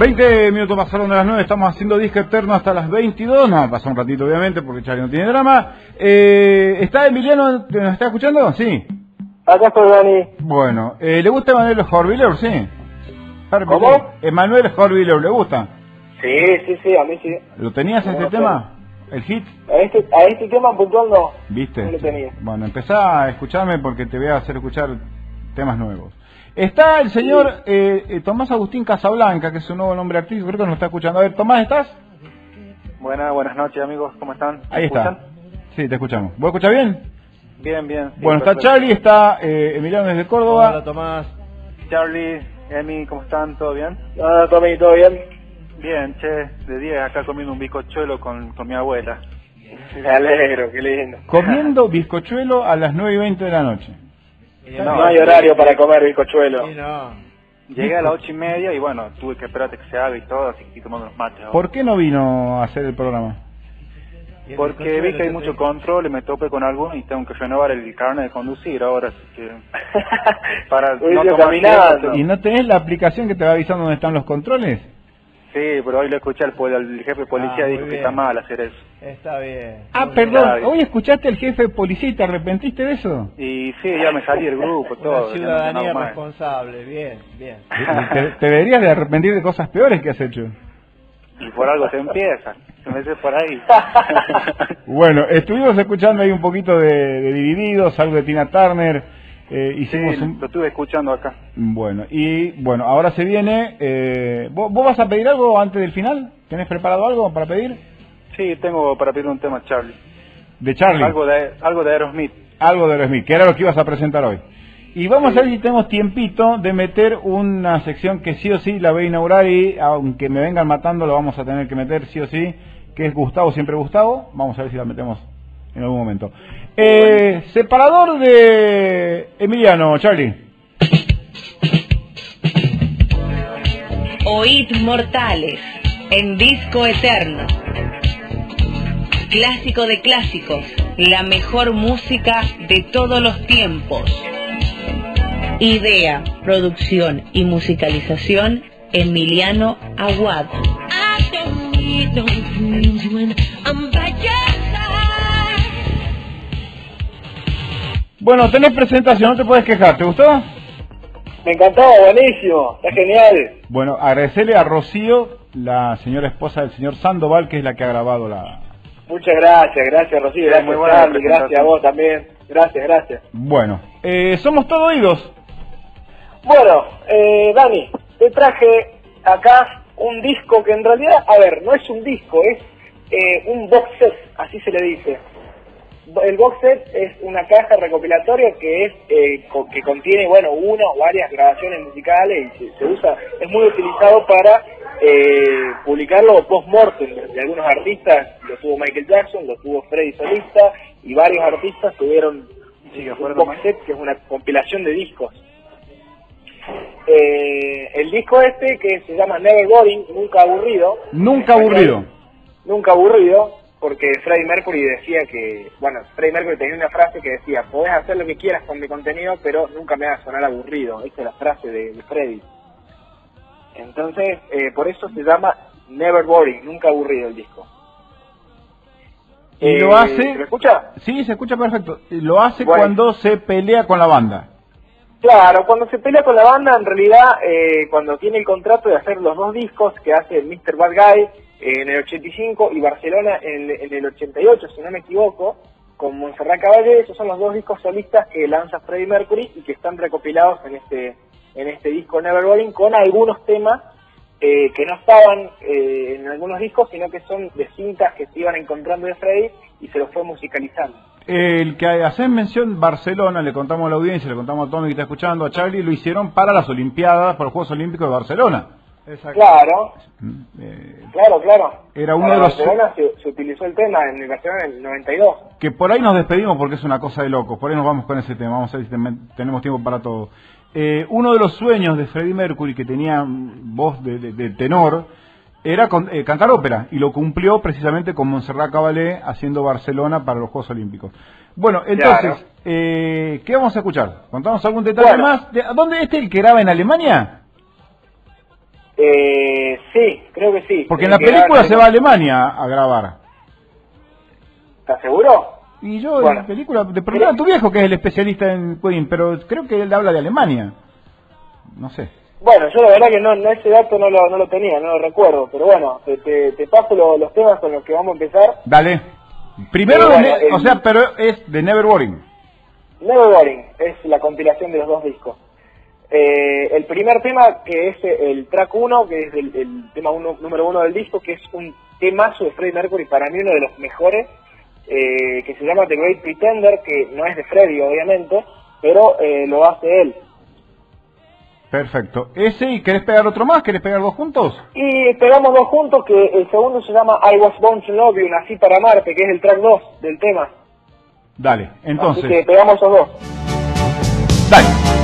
20 minutos pasaron de las 9, estamos haciendo disco eterno hasta las 22. No, pasa un ratito obviamente porque Charlie no tiene drama. Eh, ¿Está Emiliano? ¿Nos está escuchando? Sí. Acá estoy, Dani. Bueno, eh, ¿le gusta Emanuel Horviller? Sí. ¿Cómo? Emanuel Horviller, ¿le gusta? Sí, sí, sí, a mí sí. ¿Lo tenías este No, tema? ¿El hit? A este, a este tema puntual no. ¿Viste? No lo tenía. Bueno, empezá a escucharme porque te voy a hacer escuchar temas nuevos. Está el señor eh, eh, Tomás Agustín Casablanca, que es su nuevo nombre artístico, creo que nos está escuchando. A ver, Tomás, ¿estás? Buenas, buenas noches amigos, ¿cómo están? Ahí ¿Me está. escuchan? Sí, te escuchamos. ¿Vos escuchás bien? Bien, bien. sí, bueno, está. Charlie, está eh, Emiliano desde Córdoba. Hola Tomás. Charlie, Emi, ¿cómo están? ¿Todo bien? Ah, Tommy, ¿todo bien? Bien, che, de 10 acá comiendo un bizcochuelo con, con mi abuela. Me alegro, qué lindo. Comiendo bizcochuelo a las 9 y 20 de la noche. No, hay horario para comer bizcochuelo. Sí, no. Llegué a las 8 y media y bueno, tuve que esperar a que se haga y todo, así que estoy tomando unos mates ahora. ¿Por qué no vino a hacer el programa? Porque vi que hay mucho control y me topé con alguno y tengo que renovar el carnet de conducir ahora, así que... Para no tomar caminado. tiempo, ¿Y no tenés la aplicación que te va avisando dónde están los controles? Sí, pero hoy lo escuché al, jefe de policía Ah, dijo que está mal hacer eso. Está bien. Ah, Muy perdón, bien. hoy escuchaste al jefe de policía y te arrepentiste de eso. Y sí, ya me salí del grupo, Una todo. no ciudadanía responsable. Bien, bien. Te, te deberías de arrepentir de cosas peores que has hecho. Y por algo se empieza. Se me por ahí. Bueno, estuvimos escuchando ahí un poquito de, de Divididos, algo de Tina Turner. Eh, Sí, hicimos un... lo estuve escuchando acá. Bueno, y bueno, ahora se viene... Eh, ¿vos, vos vas a pedir algo antes del final? ¿Tenés preparado algo para pedir? Sí, tengo para pedir un tema Charlie. De Charlie. Algo de, algo de Aerosmith. Algo de Aerosmith, que era lo que ibas a presentar hoy. Y vamos a ver si tenemos tiempito de meter una sección que sí o sí la voy a inaugurar y aunque me vengan matando lo vamos a tener que meter sí o sí, que es Gustavo, siempre Gustavo. Vamos a ver si la metemos en algún momento. Eh, separador de Emiliano, Charlie. Oíd Mortales en Disco Eterno. Clásico de clásicos, la mejor música de todos los tiempos. Idea, producción y musicalización Emiliano Aguad. Bueno, tenés presentación, no te puedes quejar, ¿te gustó? Me encantó, buenísimo, está genial. Bueno, agradecerle a Rocío, la señora esposa del señor Sandoval, que es la que ha grabado la... Muchas gracias, gracias Rocío, gracias muy buena Charlie, presentación. gracias a vos también. Gracias, gracias. Bueno, eh, somos todo oídos. Bueno, eh, Dani, te traje acá un disco que en realidad, a ver, no es un disco, es eh, un box set, así se le dice. El box set es una caja recopilatoria que es eh, co- que contiene, bueno, una o varias grabaciones musicales y se, se usa, es muy utilizado para eh, publicarlo post-mortem de, de algunos artistas, lo tuvo Michael Jackson, lo tuvo Freddy Solista y varios artistas tuvieron Sí, que un fueron box set que es una compilación de discos. Eh, el disco este que se llama Never Boring, nunca aburrido. Nunca aburrido. Nunca aburrido, porque Freddie Mercury decía que, bueno, Freddie Mercury tenía una frase que decía, podés hacer lo que quieras con mi contenido, pero nunca me hagas sonar aburrido. Esa es la frase de, de Freddie. Entonces, eh, por eso se llama Never Boring, nunca aburrido el disco. Y lo Eh, hace... ¿Se escucha? Sí, se escucha perfecto. Lo hace Bueno. cuando se pelea con la banda. Claro, cuando se pelea con la banda, en realidad, eh, cuando tiene el contrato de hacer los dos discos que hace Mr. Bad Guy en el 85 y Barcelona en, el 88, si no me equivoco, con Montserrat Caballé, esos son los dos discos solistas que lanza Freddie Mercury y que están recopilados en este en este disco Never Boring con algunos temas eh, que no estaban eh, en algunos discos, sino que son de cintas que se iban encontrando de Freddie y se los fue musicalizando. El que haces mención Barcelona, le contamos a la audiencia, le contamos a Tommy que está escuchando, a Charlie, lo hicieron para las Olimpiadas, para los Juegos Olímpicos de Barcelona. Exacto. Claro, Mm, eh, Claro, claro. Era uno Para de los- Barcelona se, se utilizó el tema en el Barcelona en el 92. que por ahí nos despedimos porque es una cosa de locos, por ahí nos vamos con ese tema, vamos a ver si ten- tenemos tiempo para todo. Eh, uno de los sueños de Freddie Mercury, que tenía voz de, de- de tenor, era con- eh, cantar ópera, y lo cumplió precisamente con Montserrat Caballé haciendo Barcelona para los Juegos Olímpicos. Bueno, entonces, Claro. eh, ¿qué vamos a escuchar? ¿Contamos algún detalle Bueno. más? ¿De- ¿Dónde este el que graba en Alemania? Eh, sí, creo que sí. Porque en la película se va a Alemania a grabar. ¿Estás seguro? Y yo en la película, de preguntar a tu viejo que es el especialista en Queen, pero creo que él habla de Alemania. No sé. Bueno, yo la verdad que no, no ese dato no lo, no lo tenía, no lo recuerdo, pero bueno, te, te, te paso lo- los temas con los que vamos a empezar. Dale. Primero, bueno, el- o sea, pero es de Never Boring. Never Boring es la compilación de los dos discos. Eh, el primer tema, que es el track 1, que es el, el tema uno, número uno del disco, que es un temazo de Freddie Mercury, para mí uno de los mejores, eh, que se llama The Great Pretender, que no es de Freddie, obviamente, pero eh, lo hace él. Perfecto. Ese, ¿y querés pegar otro más? ¿Querés pegar dos juntos? Y pegamos dos juntos, que el segundo se llama I Was Born to Love You, Nací para Amarte, que es el track 2 del tema. Dale, Así que entonces. pegamos esos dos. Dale.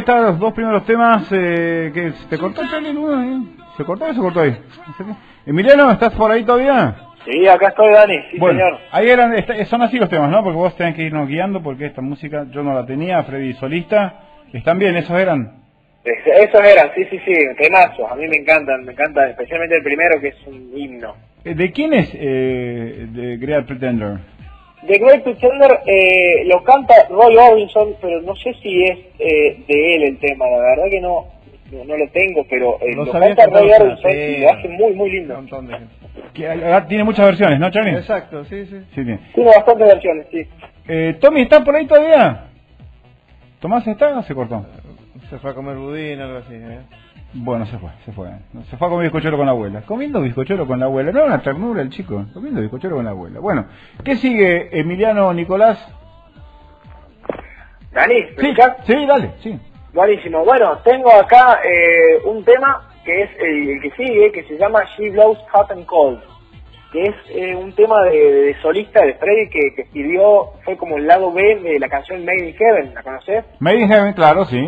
Están los dos primeros temas. Eh, que ¿Te cortó el uno, eh? ¿Se cortó o se cortó ahí? Emiliano, ¿estás por ahí todavía? Sí, acá estoy, Dani. Sí, bueno, señor. ahí eran, son así los temas, ¿no? Porque vos tenés que irnos guiando porque esta música yo no la tenía, Freddy solista. ¿Están bien? ¿Esos eran? Es- Esos eran, sí, sí, sí, temazos. A mí me encantan, me encanta especialmente el primero que es un himno. Eh, ¿De quién es eh, The Great Pretender? The Great Pretender eh, lo canta Roy Orbison, pero no sé si es eh, de él el tema, la verdad que no no, no lo tengo, pero eh, Lo lo, canta Roy Orbison sí. y lo hace muy, muy Un lindo. montón de gente. Que tiene muchas versiones, ¿no, Charlie? Exacto, sí, sí. Sí, tiene. Tiene bastantes versiones, sí. Eh, Tommy, ¿está por ahí todavía? ¿Tomás está o se cortó? Se fue a comer budín, algo así, ¿eh? Bueno, se fue, se fue. Se fue a comer bizcochuelo con la abuela. Comiendo bizcochuelo con la abuela. No, una ternura el chico. Comiendo bizcochuelo con la abuela. Bueno, ¿qué sigue, Emiliano Nicolás? Dani, ¿me Sí, sí, dale, sí. Buenísimo. Bueno, tengo acá eh, un tema que es el, el que sigue, que se llama She Blows Hot and Cold, que es eh, un tema de, de solista de Freddy que, que escribió, fue como el lado B de la canción Made in Heaven, ¿la conoces? Made in Heaven, claro, sí.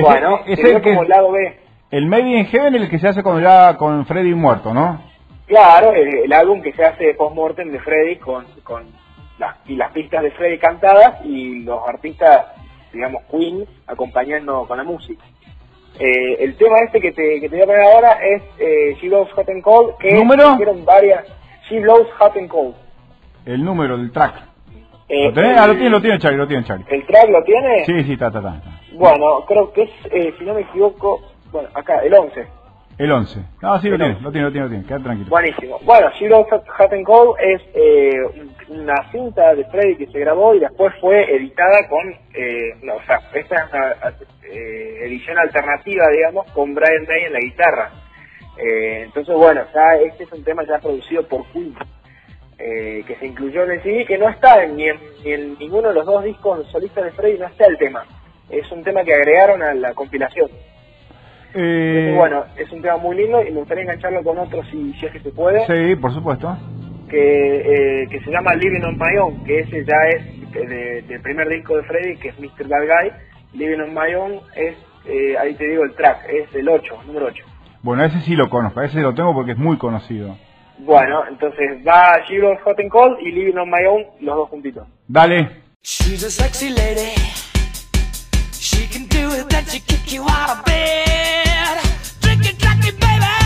Bueno, el, que- como el lado B. el Made in Heaven el que se hace con, ya con Freddy muerto, ¿no? Claro, el, el álbum que se hace post-mortem de Freddy con, con las, y las pistas de Freddy cantadas y los artistas, digamos, Queen, acompañando con la música. Eh, el tema este que te, que te voy a poner ahora es eh, She Blows Hot and Cold, que ¿Número? hicieron varias. She Blows Hot and Cold. El número, el track. Eh, ¿Lo tenés? el, Ah, lo tiene, lo tiene Charlie, lo tiene Charlie. ¿El track lo tiene? Sí, sí, está, está, está. está. Bueno, creo que es, eh, si no me equivoco, bueno, acá, el 11. El 11. No, sí, lo tiene, 11. lo tiene, lo tiene, lo tiene. Quédate tranquilo. Buenísimo. Bueno, Zero and Cold es eh, un- una cinta de Freddy que se grabó y después fue editada con, eh, no, o sea, esta es una eh, edición alternativa, digamos, con Brian May en la guitarra. Eh, entonces, bueno, ya este es un tema ya producido por Queen, eh, que se incluyó en el CD, que no está en, ni, en, ni en ninguno de los dos discos solistas de Freddy, no está el tema. Es un tema que agregaron a la compilación. Eh, Entonces, bueno, es un tema muy lindo y me gustaría engancharlo con otro si, si es que se puede Sí, por supuesto. que, eh, que se llama Living on My Own, que ese ya es de- del primer disco de Freddy, que es Mr. Bad Guy. Living on My Own es, eh, ahí te digo el track, es el 8, número 8. Bueno, ese sí lo conozco, ese lo tengo porque es muy conocido. Bueno, entonces va Giro Hot and Cold y Living on My Own, los dos juntitos. Dale. She's a sexy lady. She can do it, then she kick you out of bed. Baby.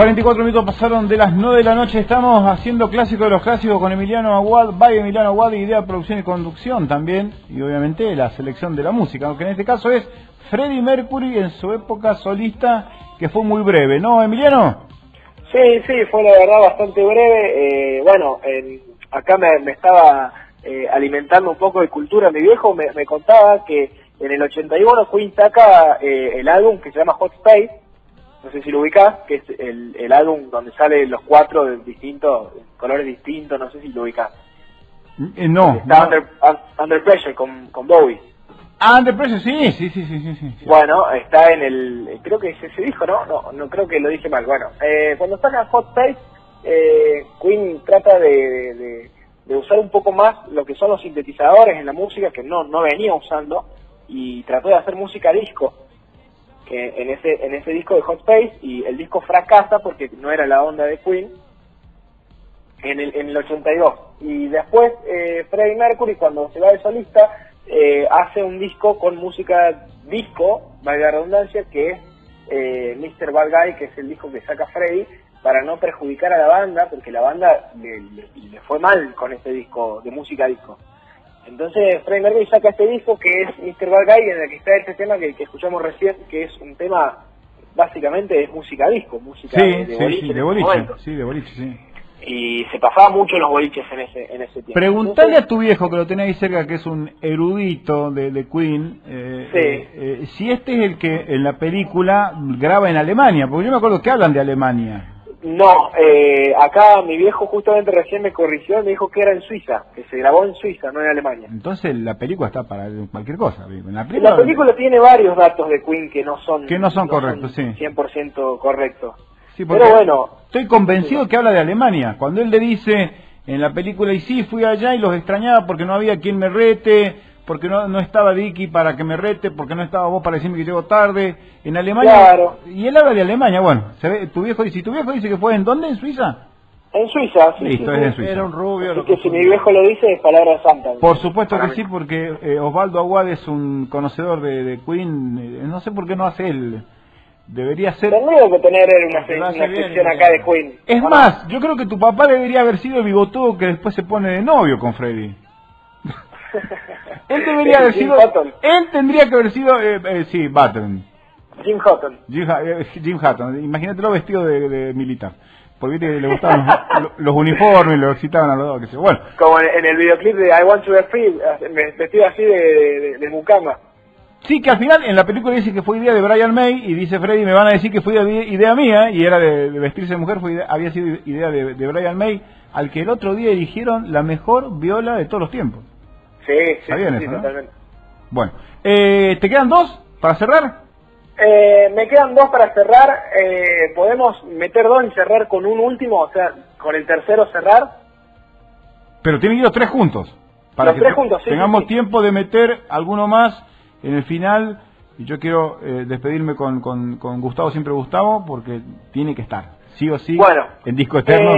44 minutos pasaron de las 9 de la noche. Estamos haciendo clásico de los clásicos con Emiliano Aguad, by Emiliano Aguad, idea, producción y conducción también. Y obviamente la selección de la música, aunque en este caso es Freddie Mercury en su época solista, que fue muy breve, ¿no, Emiliano? Sí, sí, fue la verdad bastante breve. Eh, bueno, en- acá me, estaba eh, alimentando un poco de cultura. Mi viejo me, contaba que en el 81 Queen saca eh, el álbum que se llama Hot Space, no sé si lo ubicás, que es el, el álbum donde salen los cuatro de distintos, colores distintos, no sé si lo ubicás. Eh, no. Está no. Under, Un- Under Pressure con, con Bowie. Ah, Under Pressure, sí, sí, sí, sí, sí. Bueno, está en el, creo que es ese disco, ¿no? No, no creo que lo dije mal. Bueno, eh, cuando sacan Hot Space, eh, Queen trata de, de- de- de usar un poco más lo que son los sintetizadores en la música que no, no venía usando y trató de hacer música disco que en ese en ese disco de Hot Space y el disco fracasa porque no era la onda de Queen en el, en el 82 y después eh, Freddie Mercury cuando se va de solista eh, hace un disco con música disco, valga la redundancia, que es eh, Mr. Bad Guy, que es el disco que saca Freddy, para no perjudicar a la banda, porque la banda le- le fue mal con este disco de música disco. Entonces Freddie Mercury saca este disco que es Mr. Bad Guy, en el que está este tema que, que escuchamos recién, que es un tema, básicamente es música disco, música Sí, de, de sí, boliche sí, de boliche. Sí, de boliche, sí. Y se pasaba mucho en los boliches en ese, en ese tiempo. Preguntale a tu viejo que lo tenés ahí cerca, que es un erudito de, de Queen, eh, Sí. eh, eh, si este es el que en la película graba en Alemania, porque yo me acuerdo que hablan de Alemania. No, eh, acá mi viejo justamente recién me corrigió y me dijo que era en Suiza, que se grabó en Suiza, no en Alemania. Entonces la película está para cualquier cosa. La película, La película tiene varios datos de Queen que no son, Que no son correctos, sí. 100% correctos. Sí, Pero bueno, estoy convencido que habla de Alemania. Cuando él le dice en la película, y sí, fui allá y los extrañaba porque no había quien me rete, porque no, no estaba Dicky para que me rete, porque no estaba vos para decirme que llego tarde. En Alemania. Claro. Y él habla de Alemania. Bueno, se ve, tu viejo dice, ¿y tu viejo dice que fue en dónde? ¿En Suiza? en Suiza, sí, Listo, sí, es en. Suiza. Era un rubio. Así que si mi viejo lo dice es palabra santa. Por supuesto Para que mí. sí, porque eh, Osvaldo Aguad es un conocedor de, de Queen. eh, no sé por qué no hace él. Debería ser. Tendría que tener una, sección acá de Queen. Es más, yo creo que tu papá debería haber sido el bigotudo que después se pone de novio con Freddy. Él debería haber sido. Él tendría que haber sido. Eh, eh, sí, Button. Jim Hutton. Jim, eh, Jim Hutton. Imagínatelo vestido de, de militar. Porque le gustaban los, los- los uniformes, lo excitaban a los dos. Que yo. Bueno, Como en, en el videoclip de I Want to Be Free, me- vestido así de, de, de mucama. sí, que al final en la película dice que fue idea de Brian May. Y dice Freddy, me van a decir que fue idea, idea mía. Y era de, de vestirse de mujer, fue idea- había sido idea de, de Brian May. Al que el otro día eligieron la mejor viola de todos los tiempos. Sí, sí, Está bien sí, eso, ¿no? totalmente. Bueno, eh, ¿te quedan dos para cerrar? Eh, me quedan dos para cerrar. Eh, ¿Podemos meter dos y cerrar con un último? O sea, con el tercero cerrar. Pero tienen que ir los tres juntos. Para Los que tres juntos, sí, tengamos sí, sí. tiempo de meter alguno más en el final. Y yo quiero eh, despedirme con, con, con Gustavo, siempre Gustavo, porque tiene que estar. Sí o sí, Bueno, en disco eterno.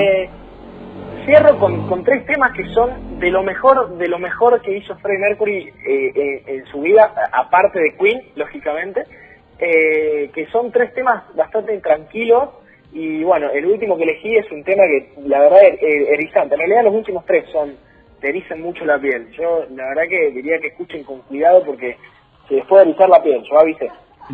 Cierro con, con tres temas que son de lo mejor de lo mejor que hizo Freddie Mercury eh, eh, en su vida, a- aparte de Queen, lógicamente, eh, que son tres temas bastante tranquilos y bueno, el último que elegí es un tema que la verdad es eh, erizante. En realidad los últimos tres son te erizan mucho la piel. Yo la verdad que diría que escuchen con cuidado porque se les puede erizar la piel, yo avisé.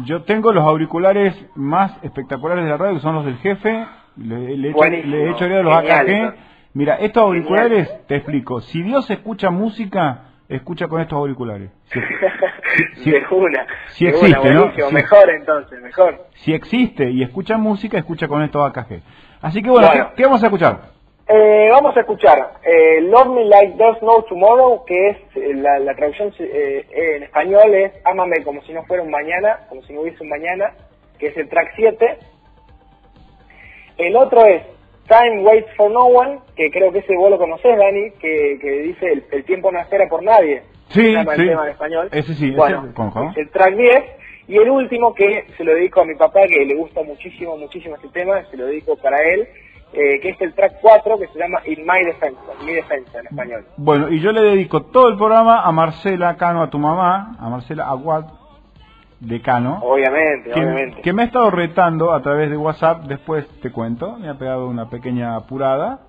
Yo tengo los auriculares más espectaculares de la radio, que son los del jefe. Le, le he hecho, le he hecho de los AKG. Mira, estos auriculares, te explico. Si Dios escucha música, escucha con estos auriculares. Si, si- de una. si de existe, una, ¿no? Si- Mejor entonces, mejor. si existe y escucha música, escucha con estos AKG. Así que bueno, Bueno. ¿qué, qué vamos a escuchar? Eh, vamos a escuchar eh, Love Me Like There's No Tomorrow, que es eh, la, la traducción en español es Ámame como si no fuera un mañana, como si no hubiese un mañana, que es el track 7. El otro es Time Waits for No One, que creo que ese vos lo conocés, Dani, que, que dice el, el tiempo no espera por nadie. Sí, se llama sí. el tema en español. Ese sí, ese bueno, lo conozco. es el track 10. Y el último que se lo dedico a mi papá, que le gusta muchísimo, muchísimo este tema, se lo dedico para él, eh, que es el track 4, que se llama In My Defense, Mi Defensa en español. Bueno, y yo le dedico todo el programa a Marcela Cano, a tu mamá, a Marcela Aguad de Cano. Obviamente, que, obviamente. que me ha estado retando a través de WhatsApp, después te cuento, me ha pegado una pequeña apurada,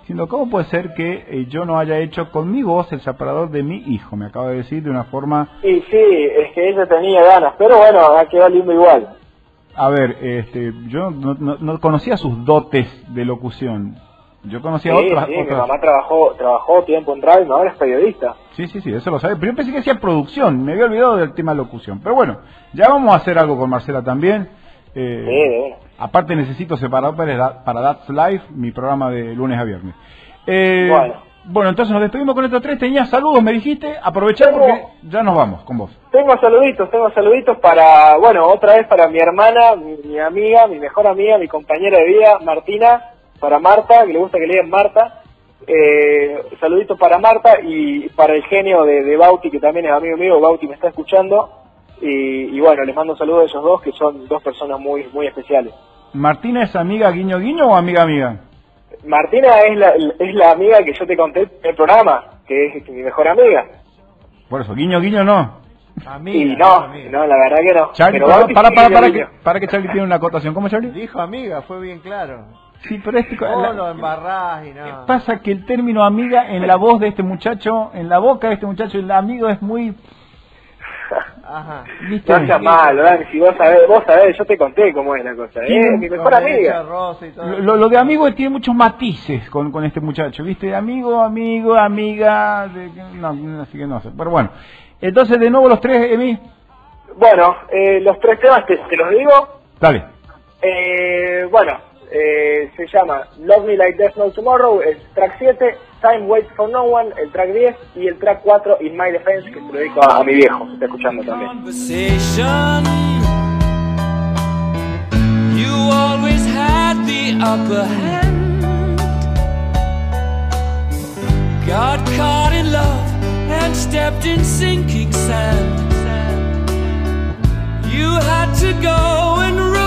diciendo, ¿cómo puede ser que eh, yo no haya hecho con mi voz el separador de mi hijo? Me acaba de decir de una forma, Y sí, es que ella tenía ganas, pero bueno, ha quedado lindo igual. a ver, este, yo no, no- no conocía sus dotes de locución, yo conocía Sí, otras, sí, mi otras- mamá trabajó, trabajó tiempo en radio, ahora es periodista. Sí, sí, sí, eso lo sabe. Pero yo pensé que hacía producción, me había olvidado del tema locución. Pero bueno, ya vamos a hacer algo con Marcela también. Eh, Sí, de aparte necesito separar para, para That's Live, mi programa de lunes a viernes. Eh, Bueno. bueno, entonces nos despedimos con estos tres. Tenías saludos, me dijiste. Aprovechar porque ya nos vamos con vos. Tengo saluditos, tengo saluditos para, bueno, otra vez para mi hermana, mi, mi amiga, mi mejor amiga, mi compañera de vida, Martina, para Marta, que le gusta que le digan Marta. Eh, saludito para Marta y para el genio de, de, Bauti, que también es amigo mío, Bauti me está escuchando. Y, y, bueno, les mando un saludo a ellos dos, que son dos personas muy, muy especiales. ¿Martina es amiga guiño guiño o amiga amiga? Martina es la, es la amiga que yo te conté en el programa, que es, mi mejor amiga. Por eso, guiño guiño no. Amiga, y no, no, la verdad que no. Charlie, para, para, para, que, para que Charlie tiene una acotación. ¿Cómo Charlie? Dijo amiga, fue bien claro. Sí, pero es que... No, lo embarrás y nada. Pasa que el término amiga en la voz de este muchacho, en la boca de este muchacho, el amigo es muy... Ajá. ¿Viste? No sea malo, Dan, si vos sabés, vos sabés, yo te conté cómo es la cosa. Sí. ¿eh? Mi mejor amiga. Lo, de amigo tiene muchos matices con, con este muchacho, ¿viste? Amigo, amigo, amiga, de, no, así que no sé. Pero bueno, entonces de nuevo los tres, Emi. Bueno, eh, los tres temas te, te los digo. Dale. Eh, bueno, eh, se llama Love Me Like There's No Tomorrow, el track 7, Time Waits for No One, el track 10 y el track 4, In My Defense, que se lo dedico a, a mi viejo, que está escuchando también. You always had the upper hand. Got caught in love and stepped in sinking sand. You had to go and run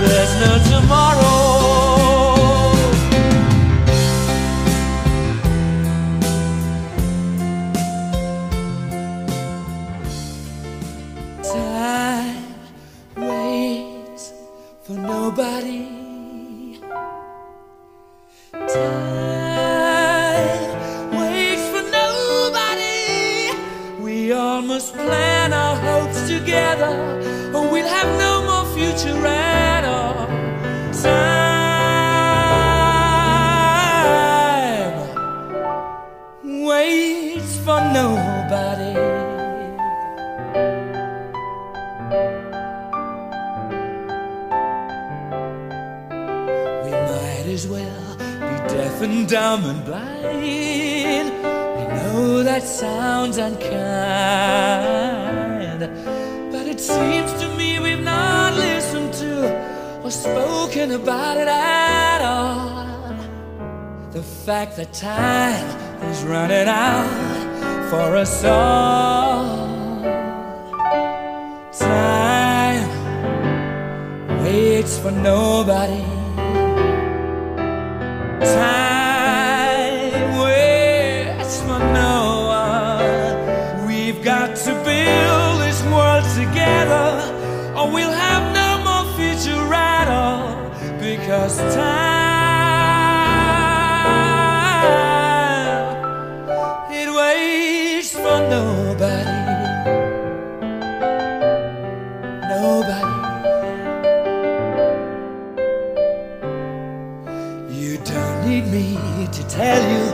There's no tomorrow. to build this world together Or we'll have no more future at all Because time It waits for nobody. Nobody. You don't need me to tell you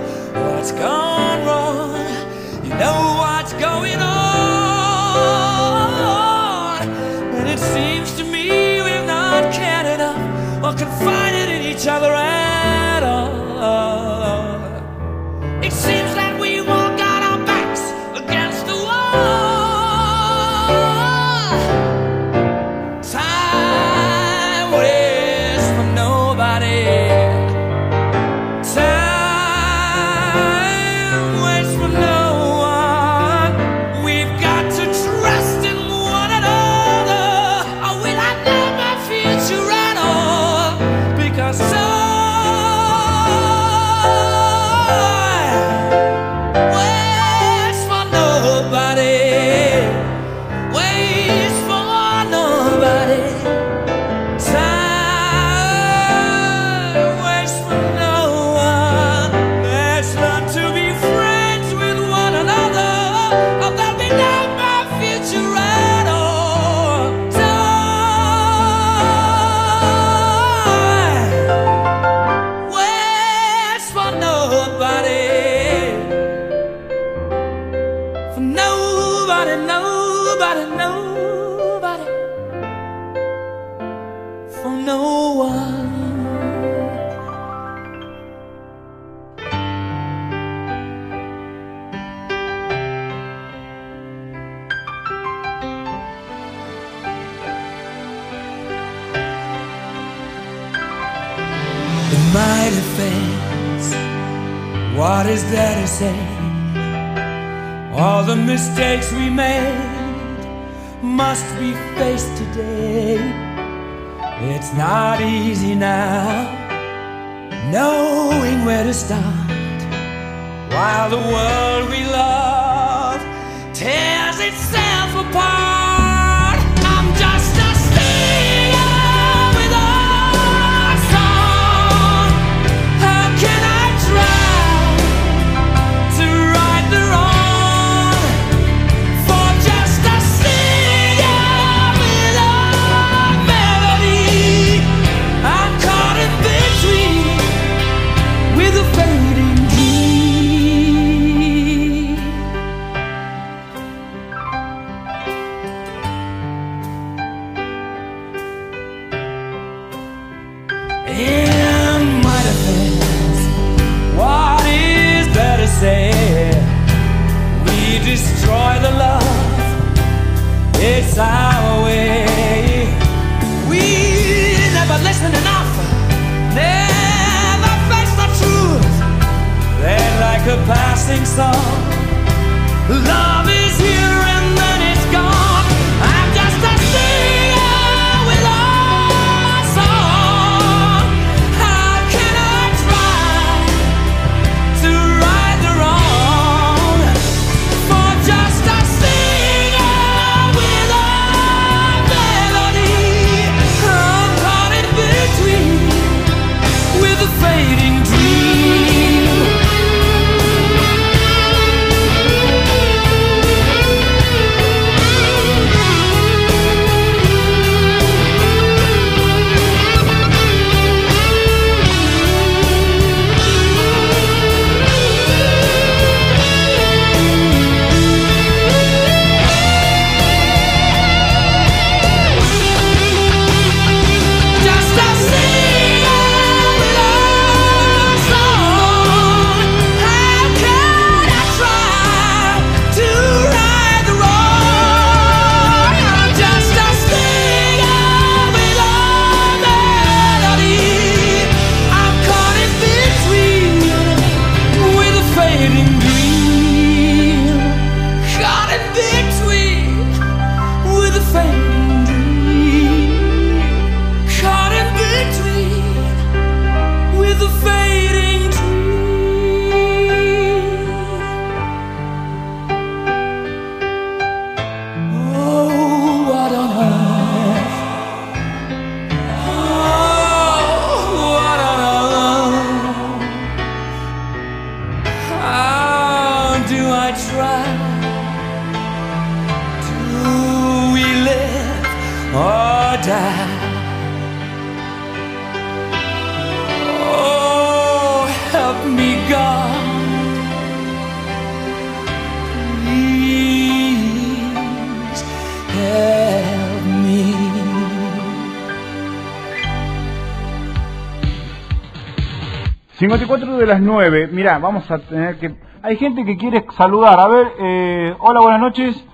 54 de las 9. Mira, vamos a tener que... Hay gente que quiere saludar. A ver, eh, hola, buenas noches.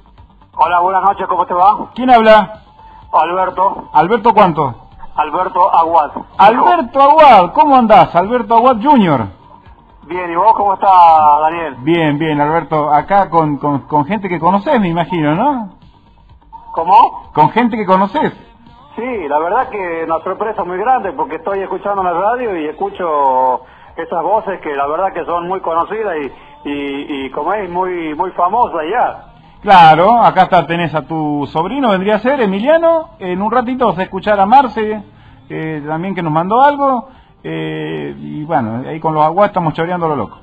Hola, buenas noches, ¿cómo te va? ¿Quién habla? Alberto, Alberto cuánto? Alberto Aguad. Alberto Aguad, ¿cómo andás? Alberto Aguad Jr. Bien, ¿y vos cómo estás, Daniel? Bien, bien, Alberto. Acá con, con, con gente que conoces, me imagino, ¿no? ¿Cómo? Con gente que conoces. Sí, la verdad que una sorpresa muy grande porque estoy escuchando la radio y escucho esas voces que la verdad que son muy conocidas y, y, y como es muy muy famosas ya. Claro, acá está, tenés a tu sobrino, vendría a ser Emiliano. En un ratito vas a escuchar a Marce, eh, también que nos mandó algo. Eh, y bueno, ahí con los aguas estamos choreando lo loco.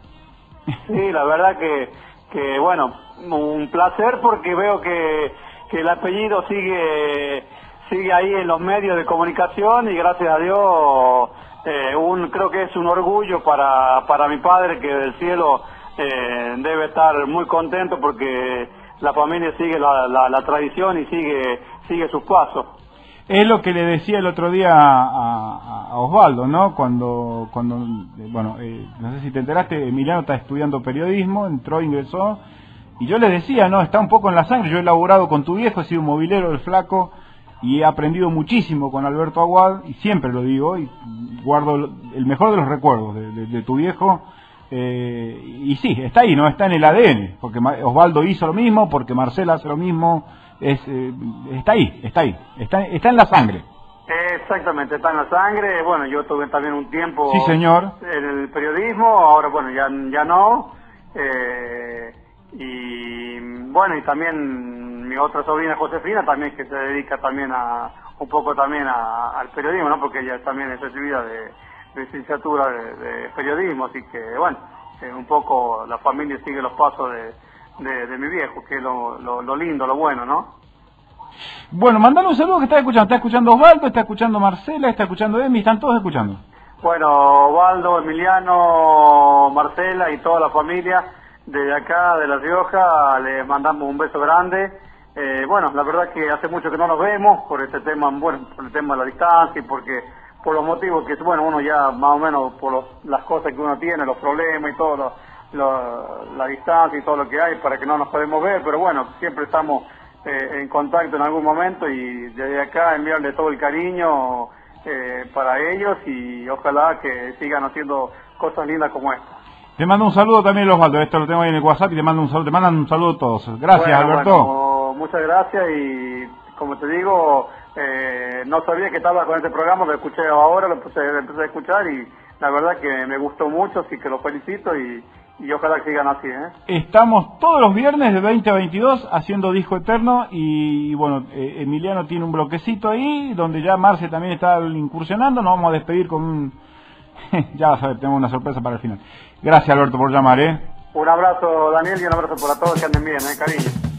Sí, la verdad que, que bueno, un placer porque veo que, que el apellido sigue sigue ahí en los medios de comunicación y gracias a Dios eh, un creo que es un orgullo para, para mi padre que del cielo eh, debe estar muy contento porque la familia sigue la, la, la tradición y sigue sigue sus pasos. Es lo que le decía el otro día a, Osvaldo, ¿no? Cuando, cuando eh, bueno, eh, no sé si te enteraste, Emiliano está estudiando periodismo, entró, ingresó, y yo le decía, ¿no? Está un poco en la sangre, yo he laburado con tu viejo, he sido un movilero del flaco, y he aprendido muchísimo con Alberto Aguad, y siempre lo digo, y guardo el mejor de los recuerdos de, de- de tu viejo, eh, y sí, está ahí, ¿no? Está en el ADN, porque Osvaldo hizo lo mismo, porque Marcela hace lo mismo, es, eh, está ahí, está ahí, está, está en la sangre. Exactamente, está en la sangre. Bueno, yo tuve también un tiempo Sí, señor. en el periodismo, ahora bueno, ya, ya no. Eh, y bueno, y también mi otra sobrina Josefina también que se dedica también a un poco también a- al periodismo, ¿no? Porque ella también es recibida de, de licenciatura de, de periodismo, así que bueno, eh, un poco la familia sigue los pasos de, de, de mi viejo, que es lo, lo, lo lindo, lo bueno, ¿no? Bueno, mandale un saludo que está escuchando. Está escuchando Osvaldo, está escuchando Marcela, está escuchando Emi, están todos escuchando. Bueno, Osvaldo, Emiliano, Marcela y toda la familia de acá, de La Rioja, les mandamos un beso grande. Eh, bueno, la verdad que hace mucho que no nos vemos por este tema, bueno, por el tema de la distancia y porque por los motivos que, bueno, uno ya más o menos por los- las cosas que uno tiene, los problemas y todo, lo- lo- la distancia y todo lo que hay para que no nos podemos ver, pero bueno, siempre estamos eh, en contacto en algún momento y desde acá enviarle todo el cariño eh, para ellos y ojalá que sigan haciendo cosas lindas como esta. Te mando un saludo también, Osvaldo. Esto lo tengo ahí en el WhatsApp y te mando un saludo. Te mandan un saludo todos. Gracias, Bueno, Alberto. bueno, muchas gracias y como te digo, eh, no sabía que estaba con este programa, lo escuché ahora, lo empecé, lo empecé a escuchar y la verdad que me gustó mucho, así que los felicito y, y ojalá que sigan así. ¿eh? Estamos todos los viernes de 20 a 22 haciendo Disco Eterno y, bueno, eh, Emiliano tiene un bloquecito ahí donde ya Marce también está incursionando. Nos vamos a despedir con un... ya vas a ver, tenemos una sorpresa para el final. Gracias, Alberto, por llamar, ¿eh? Un abrazo Daniel y un abrazo para todos que anden bien, ¿eh? cariño.